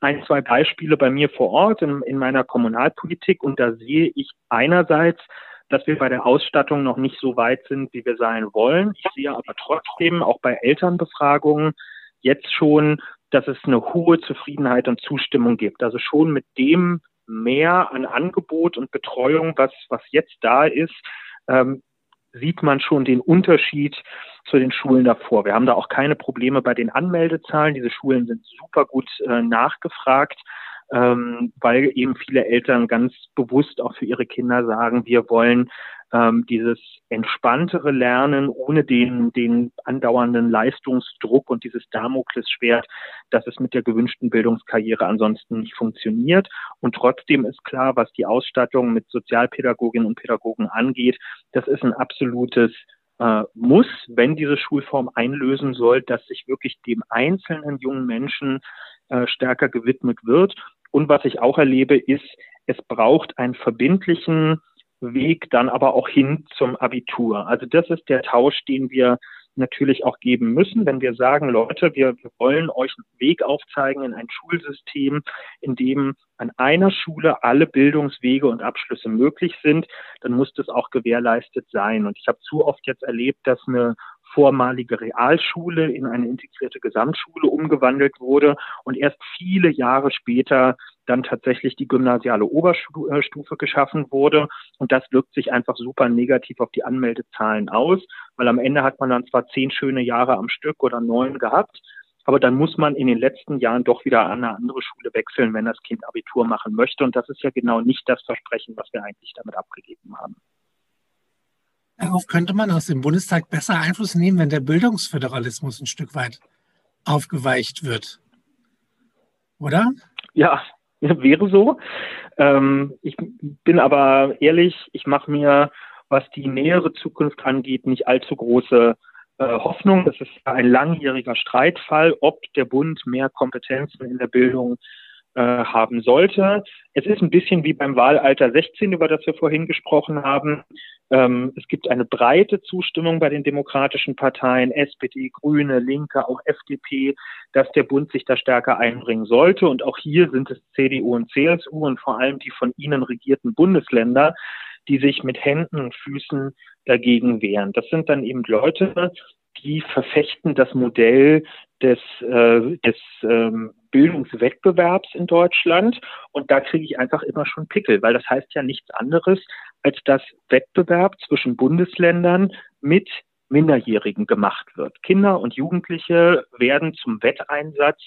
ein, zwei Beispiele bei mir vor Ort in, in meiner Kommunalpolitik und da sehe ich einerseits, dass wir bei der Ausstattung noch nicht so weit sind, wie wir sein wollen. Ich sehe aber trotzdem auch bei Elternbefragungen jetzt schon, dass es eine hohe Zufriedenheit und Zustimmung gibt. Also schon mit dem, mehr an Angebot und Betreuung, was, was jetzt da ist, ähm, sieht man schon den Unterschied zu den Schulen davor. Wir haben da auch keine Probleme bei den Anmeldezahlen. Diese Schulen sind super gut äh, nachgefragt. Ähm, weil eben viele Eltern ganz bewusst auch für ihre Kinder sagen, wir wollen ähm, dieses entspanntere Lernen ohne den, den andauernden Leistungsdruck und dieses Damoklesschwert, dass es mit der gewünschten Bildungskarriere ansonsten nicht funktioniert. Und trotzdem ist klar, was die Ausstattung mit Sozialpädagoginnen und Pädagogen angeht, das ist ein absolutes äh, muss, wenn diese Schulform einlösen soll, dass sich wirklich dem einzelnen jungen Menschen äh, stärker gewidmet wird. Und was ich auch erlebe, ist, es braucht einen verbindlichen Weg dann aber auch hin zum Abitur. Also das ist der Tausch, den wir natürlich auch geben müssen, wenn wir sagen, Leute, wir, wir wollen euch einen Weg aufzeigen in ein Schulsystem, in dem an einer Schule alle Bildungswege und Abschlüsse möglich sind, dann muss das auch gewährleistet sein. Und ich habe zu oft jetzt erlebt, dass eine vormalige Realschule in eine integrierte Gesamtschule umgewandelt wurde und erst viele Jahre später dann tatsächlich die gymnasiale Oberstufe geschaffen wurde. Und das wirkt sich einfach super negativ auf die Anmeldezahlen aus, weil am Ende hat man dann zwar zehn schöne Jahre am Stück oder neun gehabt, aber dann muss man in den letzten Jahren doch wieder an eine andere Schule wechseln, wenn das Kind Abitur machen möchte. Und das ist ja genau nicht das Versprechen, was wir eigentlich damit abgegeben haben. Darauf könnte man aus dem Bundestag besser Einfluss nehmen, wenn der Bildungsföderalismus ein Stück weit aufgeweicht wird. Oder? Ja, wäre so. Ähm, ich bin aber ehrlich, ich mache mir, was die nähere Zukunft angeht, nicht allzu große äh, Hoffnung. Das ist ein langjähriger Streitfall, ob der Bund mehr Kompetenzen in der Bildung äh, haben sollte. Es ist ein bisschen wie beim Wahlalter 16, über das wir vorhin gesprochen haben. Ähm, es gibt eine breite Zustimmung bei den demokratischen Parteien, SPD, Grüne, Linke, auch FDP, dass der Bund sich da stärker einbringen sollte. Und auch hier sind es CDU und CSU und vor allem die von ihnen regierten Bundesländer, die sich mit Händen und Füßen dagegen wehren. Das sind dann eben Leute, die verfechten das Modell des, äh, des ähm, Bildungswettbewerbs in Deutschland. Und da kriege ich einfach immer schon Pickel, weil das heißt ja nichts anderes, als dass Wettbewerb zwischen Bundesländern mit Minderjährigen gemacht wird. Kinder und Jugendliche werden zum Wetteinsatz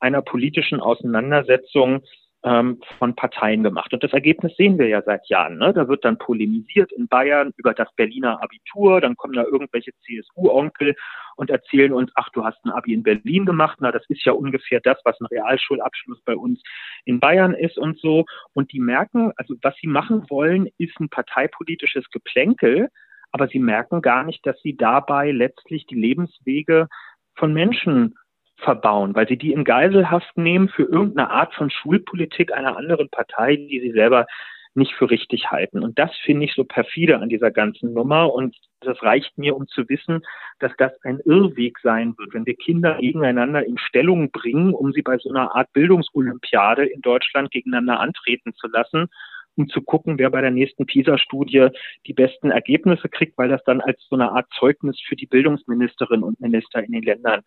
einer politischen Auseinandersetzung ähm, von Parteien gemacht. Und das Ergebnis sehen wir ja seit Jahren. Ne? Da wird dann polemisiert in Bayern über das Berliner Abitur, dann kommen da irgendwelche CSU-Onkel und erzählen uns, ach, du hast ein Abi in Berlin gemacht, na, das ist ja ungefähr das, was ein Realschulabschluss bei uns in Bayern ist und so. Und die merken, also was sie machen wollen, ist ein parteipolitisches Geplänkel, aber sie merken gar nicht, dass sie dabei letztlich die Lebenswege von Menschen verbauen, weil sie die in Geiselhaft nehmen für irgendeine Art von Schulpolitik einer anderen Partei, die sie selber nicht für richtig halten. Und das finde ich so perfide an dieser ganzen Nummer. Und das reicht mir, um zu wissen, dass das ein Irrweg sein wird, wenn wir Kinder gegeneinander in Stellung bringen, um sie bei so einer Art Bildungsolympiade in Deutschland gegeneinander antreten zu lassen, um zu gucken, wer bei der nächsten PISA-Studie die besten Ergebnisse kriegt, weil das dann als so eine Art Zeugnis für die Bildungsministerinnen und Minister in den Ländern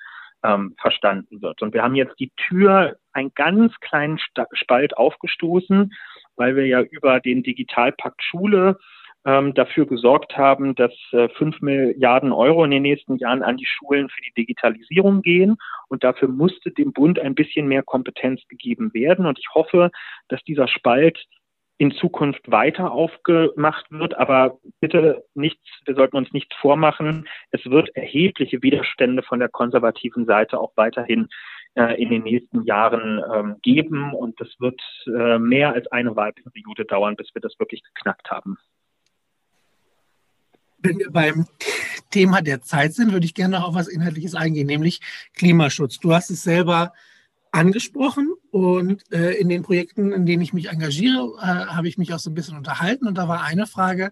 ähm, verstanden wird. Und wir haben jetzt die Tür einen ganz kleinen Spalt aufgestoßen, weil wir ja über den Digitalpakt Schule ähm, dafür gesorgt haben, dass äh, 5 Milliarden Euro in den nächsten Jahren an die Schulen für die Digitalisierung gehen. Und dafür musste dem Bund ein bisschen mehr Kompetenz gegeben werden. Und ich hoffe, dass dieser Spalt in Zukunft weiter aufgemacht wird. Aber bitte nichts, wir sollten uns nichts vormachen. Es wird erhebliche Widerstände von der konservativen Seite auch weiterhin äh, in den nächsten Jahren ähm, geben. Und es wird äh, mehr als eine Wahlperiode dauern, bis wir das wirklich geknackt haben. Wenn wir beim Thema der Zeit sind, würde ich gerne noch auf was Inhaltliches eingehen, nämlich Klimaschutz. Du hast es selber angesprochen und äh, in den Projekten, in denen ich mich engagiere, äh, habe ich mich auch so ein bisschen unterhalten und da war eine Frage,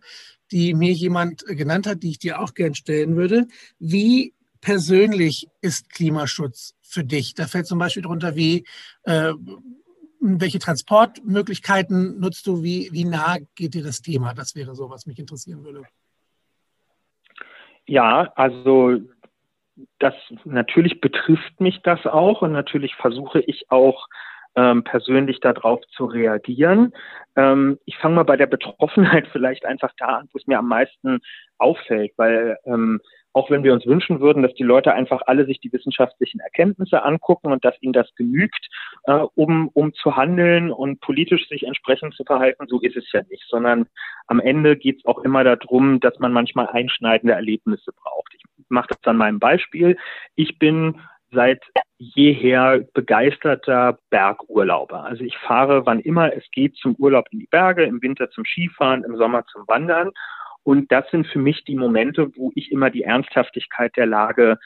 die mir jemand genannt hat, die ich dir auch gern stellen würde. Wie persönlich ist Klimaschutz für dich? Da fällt zum Beispiel darunter, wie äh, welche Transportmöglichkeiten nutzt du? Wie, wie nah geht dir das Thema? Das wäre so, was mich interessieren würde. Ja, also das natürlich betrifft mich das auch und natürlich versuche ich auch ähm, persönlich darauf zu reagieren. Ähm, ich fange mal bei der Betroffenheit vielleicht einfach da an, wo es mir am meisten auffällt, weil ähm, auch wenn wir uns wünschen würden, dass die Leute einfach alle sich die wissenschaftlichen Erkenntnisse angucken und dass ihnen das genügt, äh, um, um zu handeln und politisch sich entsprechend zu verhalten, so ist es ja nicht, sondern am Ende geht es auch immer darum, dass man manchmal einschneidende Erlebnisse braucht. Ich mache das an meinem Beispiel. Ich bin seit jeher begeisterter Bergurlauber. Also ich fahre, wann immer es geht, zum Urlaub in die Berge, im Winter zum Skifahren, im Sommer zum Wandern. Und das sind für mich die Momente, wo ich immer die Ernsthaftigkeit der Lage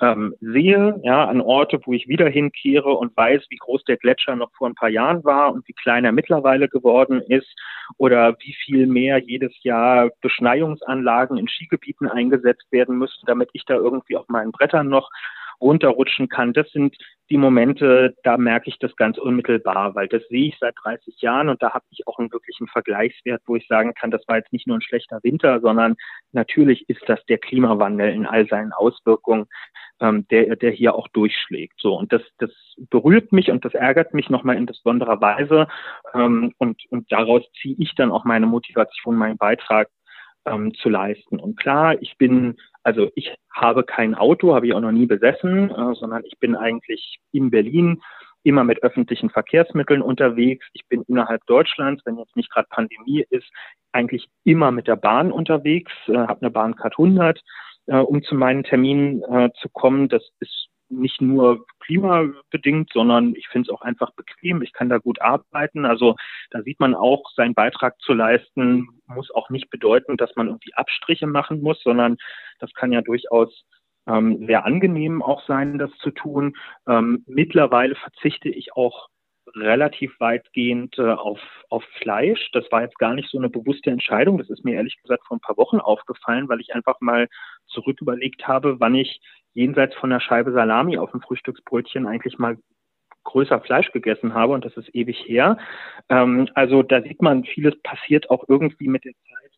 ähm, sehe, ja, an Orte, wo ich wieder hinkehre und weiß, wie groß der Gletscher noch vor ein paar Jahren war und wie klein er mittlerweile geworden ist oder wie viel mehr jedes Jahr Beschneiungsanlagen in Skigebieten eingesetzt werden müssen, damit ich da irgendwie auf meinen Brettern noch runterrutschen kann. Das sind die Momente, da merke ich das ganz unmittelbar, weil das sehe ich seit 30 Jahren und da habe ich auch einen wirklichen Vergleichswert, wo ich sagen kann, das war jetzt nicht nur ein schlechter Winter, sondern natürlich ist das der Klimawandel in all seinen Auswirkungen, ähm, der, der hier auch durchschlägt. So und das, das berührt mich und das ärgert mich nochmal in besonderer Weise ähm, und, und daraus ziehe ich dann auch meine Motivation, meinen Beitrag ähm, zu leisten. Und klar, ich bin, also ich habe kein Auto, habe ich auch noch nie besessen, äh, sondern ich bin eigentlich in Berlin immer mit öffentlichen Verkehrsmitteln unterwegs. Ich bin innerhalb Deutschlands, wenn jetzt nicht gerade Pandemie ist, eigentlich immer mit der Bahn unterwegs, äh, habe eine Bahncard 100, äh, um zu meinen Terminen äh, zu kommen. Das ist nicht nur klimabedingt, sondern ich finde es auch einfach bequem. Ich kann da gut arbeiten. Also da sieht man auch, seinen Beitrag zu leisten, muss auch nicht bedeuten, dass man irgendwie Abstriche machen muss, sondern das kann ja durchaus ähm, sehr angenehm auch sein, das zu tun. Ähm, mittlerweile verzichte ich auch relativ weitgehend äh, auf, auf Fleisch. Das war jetzt gar nicht so eine bewusste Entscheidung. Das ist mir ehrlich gesagt vor ein paar Wochen aufgefallen, weil ich einfach mal zurück überlegt habe, wann ich jenseits von einer Scheibe Salami auf dem Frühstücksbrötchen eigentlich mal größer Fleisch gegessen habe und das ist ewig her. Ähm, also da sieht man, vieles passiert auch irgendwie mit der Zeit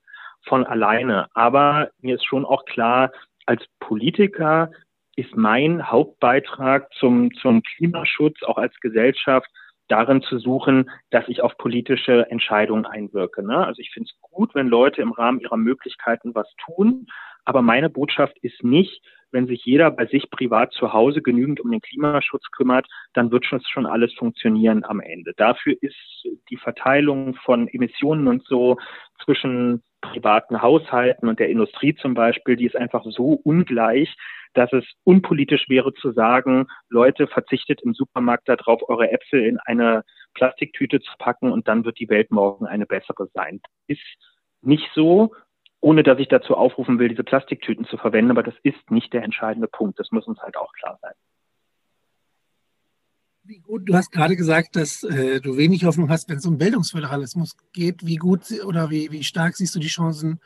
von alleine. Aber mir ist schon auch klar, als Politiker ist mein Hauptbeitrag zum, zum Klimaschutz auch als Gesellschaft darin zu suchen, dass ich auf politische Entscheidungen einwirke. Ne? Also ich finde es gut, wenn Leute im Rahmen ihrer Möglichkeiten was tun. Aber meine Botschaft ist nicht, wenn sich jeder bei sich privat zu Hause genügend um den Klimaschutz kümmert, dann wird schon alles funktionieren am Ende. Dafür ist die Verteilung von Emissionen und so zwischen privaten Haushalten und der Industrie zum Beispiel, die ist einfach so ungleich, dass es unpolitisch wäre zu sagen, Leute, verzichtet im Supermarkt darauf, eure Äpfel in eine Plastiktüte zu packen und dann wird die Welt morgen eine bessere sein. Ist nicht so, ohne dass ich dazu aufrufen will, diese Plastiktüten zu verwenden, aber das ist nicht der entscheidende Punkt. Das muss uns halt auch klar sein. Wie gut, du hast gerade gesagt, dass äh, du wenig Hoffnung hast, wenn es um Bildungsföderalismus geht. Wie gut oder wie, wie stark siehst du die Chancen,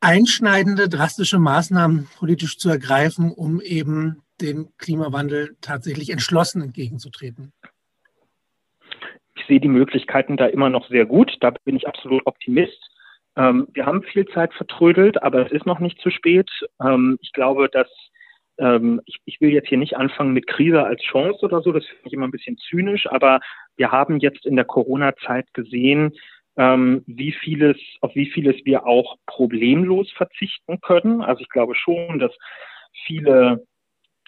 einschneidende, drastische Maßnahmen politisch zu ergreifen, um eben dem Klimawandel tatsächlich entschlossen entgegenzutreten? Ich sehe die Möglichkeiten da immer noch sehr gut. Da bin ich absolut Optimist. Ähm, wir haben viel Zeit vertrödelt, aber es ist noch nicht zu spät. Ähm, ich glaube, dass ähm, ich, ich, will jetzt hier nicht anfangen mit Krise als Chance oder so, das finde ich immer ein bisschen zynisch, aber wir haben jetzt in der Corona-Zeit gesehen, ähm, wie vieles, auf wie vieles wir auch problemlos verzichten können. Also ich glaube schon, dass viele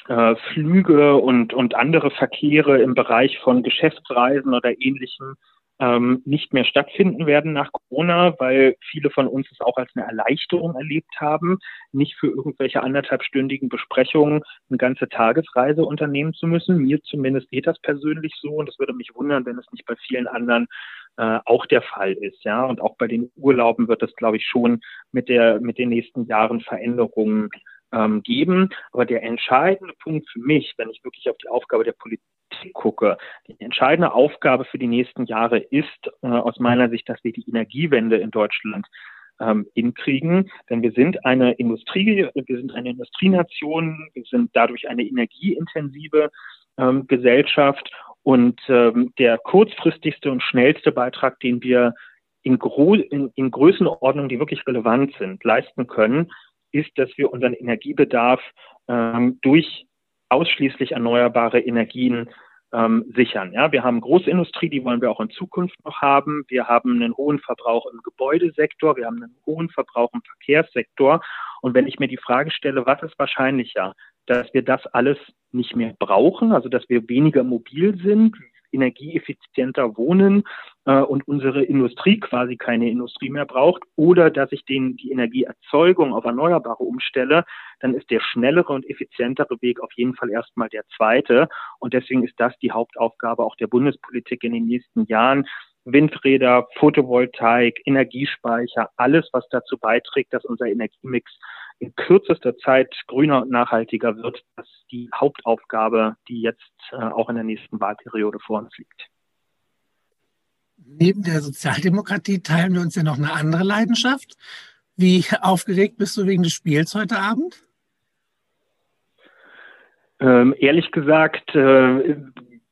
äh, Flüge und, und andere Verkehre im Bereich von Geschäftsreisen oder ähnlichem ähm, nicht mehr stattfinden werden nach Corona, weil viele von uns es auch als eine Erleichterung erlebt haben, nicht für irgendwelche anderthalbstündigen Besprechungen eine ganze Tagesreise unternehmen zu müssen. Mir zumindest geht das persönlich so und es würde mich wundern, wenn es nicht bei vielen anderen äh, auch der Fall ist. Ja, und auch bei den Urlauben wird es, glaube ich, schon mit der mit den nächsten Jahren Veränderungen ähm, geben. Aber der entscheidende Punkt für mich, wenn ich wirklich auf die Aufgabe der Politik gucke, die entscheidende Aufgabe für die nächsten Jahre ist äh, aus meiner Sicht, dass wir die Energiewende in Deutschland ähm, hinkriegen. Denn wir sind eine Industrie, wir sind eine Industrienation, wir sind dadurch eine energieintensive ähm, Gesellschaft und ähm, der kurzfristigste und schnellste Beitrag, den wir in, Gro in, in Größenordnungen, die wirklich relevant sind, leisten können, ist, dass wir unseren Energiebedarf ähm, durch ausschließlich erneuerbare Energien ähm, sichern. Ja, wir haben Großindustrie, die wollen wir auch in Zukunft noch haben. Wir haben einen hohen Verbrauch im Gebäudesektor, wir haben einen hohen Verbrauch im Verkehrssektor. Und wenn ich mir die Frage stelle, was ist wahrscheinlicher, dass wir das alles nicht mehr brauchen, also dass wir weniger mobil sind, energieeffizienter wohnen äh, und unsere Industrie quasi keine Industrie mehr braucht oder dass ich den, die Energieerzeugung auf Erneuerbare umstelle, dann ist der schnellere und effizientere Weg auf jeden Fall erstmal der zweite. Und deswegen ist das die Hauptaufgabe auch der Bundespolitik in den nächsten Jahren, Windräder, Photovoltaik, Energiespeicher, alles, was dazu beiträgt, dass unser Energiemix in kürzester Zeit grüner und nachhaltiger wird, das ist die Hauptaufgabe, die jetzt äh, auch in der nächsten Wahlperiode vor uns liegt. Neben der Sozialdemokratie teilen wir uns ja noch eine andere Leidenschaft. Wie aufgeregt bist du wegen des Spiels heute Abend? Ähm, ehrlich gesagt äh,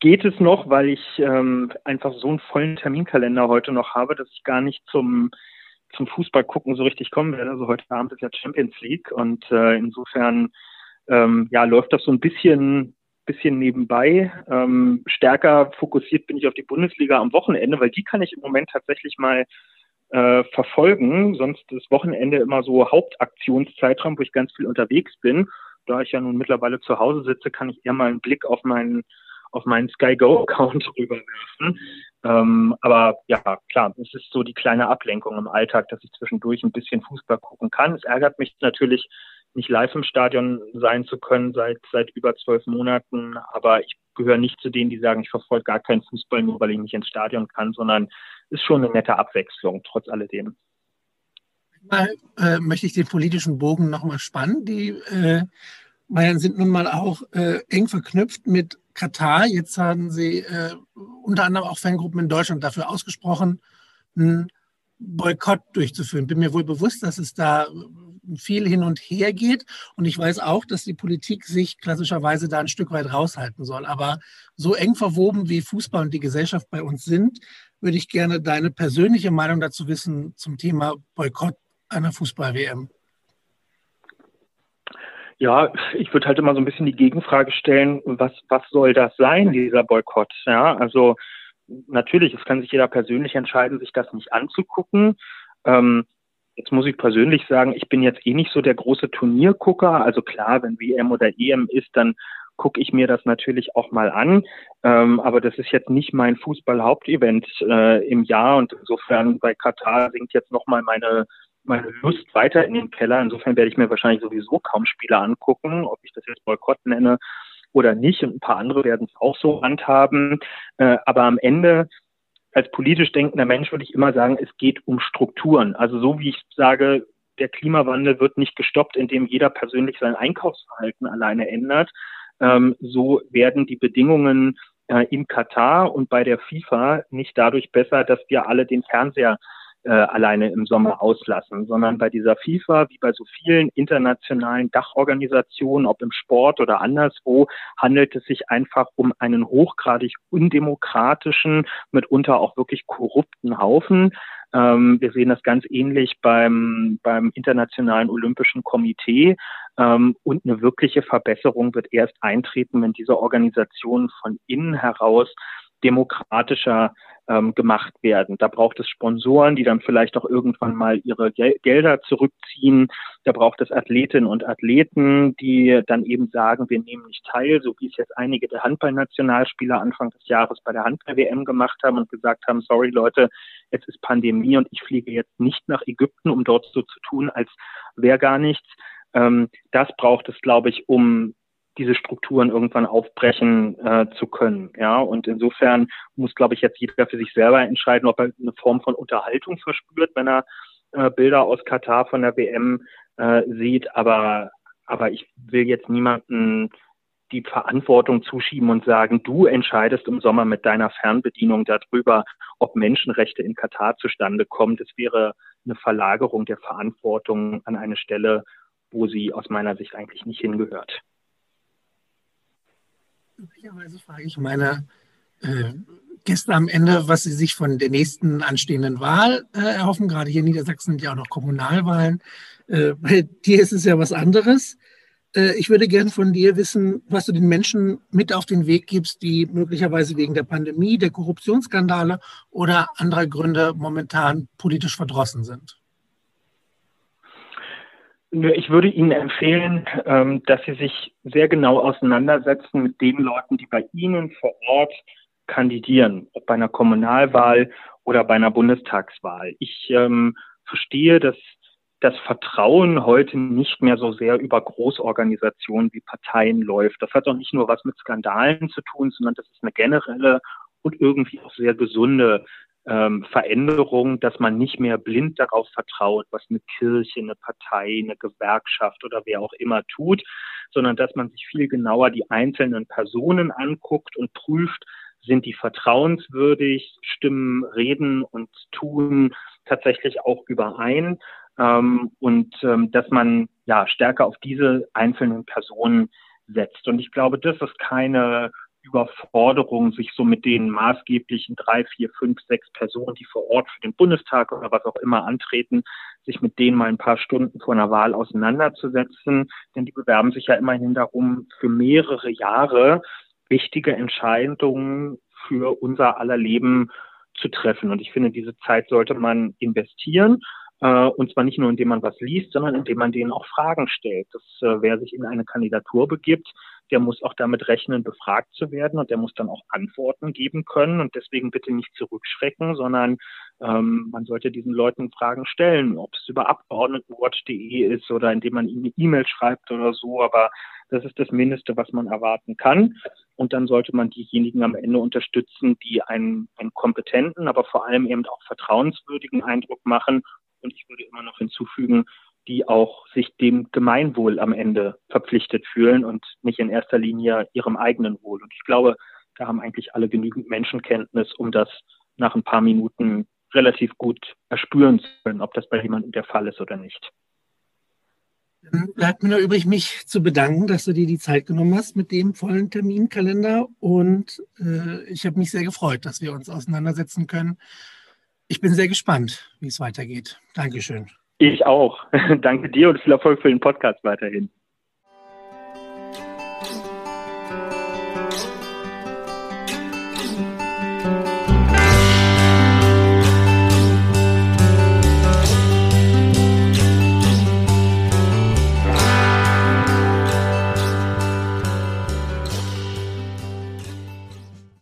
geht es noch, weil ich ähm, einfach so einen vollen Terminkalender heute noch habe, dass ich gar nicht zum zum Fußball gucken so richtig kommen werde. Also heute Abend ist ja Champions League und äh, insofern ähm, ja läuft das so ein bisschen bisschen nebenbei. Ähm, stärker fokussiert bin ich auf die Bundesliga am Wochenende, weil die kann ich im Moment tatsächlich mal äh, verfolgen. Sonst ist Wochenende immer so Hauptaktionszeitraum, wo ich ganz viel unterwegs bin. Da ich ja nun mittlerweile zu Hause sitze, kann ich eher mal einen Blick auf meinen auf meinen Sky Go Account rüberwerfen. Ähm, aber ja, klar, es ist so die kleine Ablenkung im Alltag, dass ich zwischendurch ein bisschen Fußball gucken kann. Es ärgert mich natürlich, nicht live im Stadion sein zu können seit, seit über zwölf Monaten. Aber ich gehöre nicht zu denen, die sagen, ich verfolge gar keinen Fußball, nur weil ich nicht ins Stadion kann, sondern ist schon eine nette Abwechslung, trotz alledem. Mal äh, möchte ich den politischen Bogen nochmal spannen. Die äh, Bayern sind nun mal auch äh, eng verknüpft mit Katar. Jetzt haben sie äh, unter anderem auch Fangruppen in Deutschland dafür ausgesprochen, einen Boykott durchzuführen. Bin mir wohl bewusst, dass es da viel hin und her geht. Und ich weiß auch, dass die Politik sich klassischerweise da ein Stück weit raushalten soll. Aber so eng verwoben wie Fußball und die Gesellschaft bei uns sind, würde ich gerne deine persönliche Meinung dazu wissen zum Thema Boykott einer Fußball-WM. Ja, ich würde halt immer so ein bisschen die Gegenfrage stellen, was, was soll das sein, dieser Boykott? Ja, also natürlich, es kann sich jeder persönlich entscheiden, sich das nicht anzugucken. Ähm, jetzt muss ich persönlich sagen, ich bin jetzt eh nicht so der große Turniergucker. Also klar, wenn WM oder EM ist, dann gucke ich mir das natürlich auch mal an. Ähm, aber das ist jetzt nicht mein Fußball-Hauptevent äh, im Jahr und insofern bei Katar sinkt jetzt nochmal meine meine Lust weiter in den Keller. Insofern werde ich mir wahrscheinlich sowieso kaum Spiele angucken, ob ich das jetzt Boykott nenne oder nicht. Und ein paar andere werden es auch so handhaben. Äh, aber am Ende als politisch denkender Mensch würde ich immer sagen, es geht um Strukturen. Also so wie ich sage, der Klimawandel wird nicht gestoppt, indem jeder persönlich sein Einkaufsverhalten alleine ändert. Ähm, so werden die Bedingungen äh, in Katar und bei der FIFA nicht dadurch besser, dass wir alle den Fernseher äh, alleine im Sommer auslassen, sondern bei dieser FIFA, wie bei so vielen internationalen Dachorganisationen, ob im Sport oder anderswo, handelt es sich einfach um einen hochgradig undemokratischen, mitunter auch wirklich korrupten Haufen. Ähm, wir sehen das ganz ähnlich beim, beim Internationalen Olympischen Komitee. Ähm, und eine wirkliche Verbesserung wird erst eintreten, wenn diese Organisationen von innen heraus demokratischer ähm, gemacht werden. Da braucht es Sponsoren, die dann vielleicht auch irgendwann mal ihre Gel Gelder zurückziehen. Da braucht es Athletinnen und Athleten, die dann eben sagen, wir nehmen nicht teil, so wie es jetzt einige der Handballnationalspieler Anfang des Jahres bei der Handball-WM gemacht haben und gesagt haben, sorry Leute, es ist Pandemie und ich fliege jetzt nicht nach Ägypten, um dort so zu tun, als wäre gar nichts. Ähm, das braucht es, glaube ich, um diese Strukturen irgendwann aufbrechen äh, zu können. Ja, und insofern muss, glaube ich, jetzt jeder für sich selber entscheiden, ob er eine Form von Unterhaltung verspürt, wenn er äh, Bilder aus Katar von der WM äh, sieht. Aber, aber ich will jetzt niemanden die Verantwortung zuschieben und sagen, du entscheidest im Sommer mit deiner Fernbedienung darüber, ob Menschenrechte in Katar zustande kommen. Das wäre eine Verlagerung der Verantwortung an eine Stelle, wo sie aus meiner Sicht eigentlich nicht hingehört. Üblicherweise frage ich meine äh, Gäste am Ende, was sie sich von der nächsten anstehenden Wahl äh, erhoffen. Gerade hier in Niedersachsen sind ja auch noch Kommunalwahlen. Äh, bei dir ist es ja was anderes. Äh, ich würde gerne von dir wissen, was du den Menschen mit auf den Weg gibst, die möglicherweise wegen der Pandemie, der Korruptionsskandale oder anderer Gründe momentan politisch verdrossen sind. Ich würde Ihnen empfehlen, ähm, dass Sie sich sehr genau auseinandersetzen mit den Leuten, die bei Ihnen vor Ort kandidieren, ob bei einer Kommunalwahl oder bei einer Bundestagswahl. Ich ähm, verstehe, dass das Vertrauen heute nicht mehr so sehr über Großorganisationen wie Parteien läuft. Das hat auch nicht nur was mit Skandalen zu tun, sondern das ist eine generelle und irgendwie auch sehr gesunde ähm, Veränderung, dass man nicht mehr blind darauf vertraut, was eine Kirche, eine Partei, eine Gewerkschaft oder wer auch immer tut, sondern dass man sich viel genauer die einzelnen Personen anguckt und prüft, sind die vertrauenswürdig, stimmen Reden und Tun tatsächlich auch überein ähm, und ähm, dass man ja stärker auf diese einzelnen Personen setzt. Und ich glaube, das ist keine Überforderung, sich so mit den maßgeblichen drei, vier, fünf, sechs Personen, die vor Ort für den Bundestag oder was auch immer antreten, sich mit denen mal ein paar Stunden vor einer Wahl auseinanderzusetzen. Denn die bewerben sich ja immerhin darum, für mehrere Jahre wichtige Entscheidungen für unser aller Leben zu treffen. Und ich finde, diese Zeit sollte man investieren. Äh, und zwar nicht nur, indem man was liest, sondern indem man denen auch Fragen stellt. Dass äh, wer sich in eine Kandidatur begibt, der muss auch damit rechnen, befragt zu werden und der muss dann auch Antworten geben können. Und deswegen bitte nicht zurückschrecken, sondern ähm, man sollte diesen Leuten Fragen stellen, ob es über abgeordnetenwatch.de ist oder indem man ihnen eine E-Mail schreibt oder so. Aber das ist das Mindeste, was man erwarten kann. Und dann sollte man diejenigen am Ende unterstützen, die einen, einen kompetenten, aber vor allem eben auch vertrauenswürdigen Eindruck machen und ich würde immer noch hinzufügen, die auch sich dem Gemeinwohl am Ende verpflichtet fühlen und nicht in erster Linie ihrem eigenen Wohl. Und ich glaube, da haben eigentlich alle genügend Menschenkenntnis, um das nach ein paar Minuten relativ gut erspüren zu können, ob das bei jemandem der Fall ist oder nicht. Bleibt mir nur übrig, mich zu bedanken, dass du dir die Zeit genommen hast mit dem vollen Terminkalender. Und äh, ich habe mich sehr gefreut, dass wir uns auseinandersetzen können ich bin sehr gespannt, wie es weitergeht. Dankeschön. Ich auch. Danke dir und viel Erfolg für den Podcast weiterhin.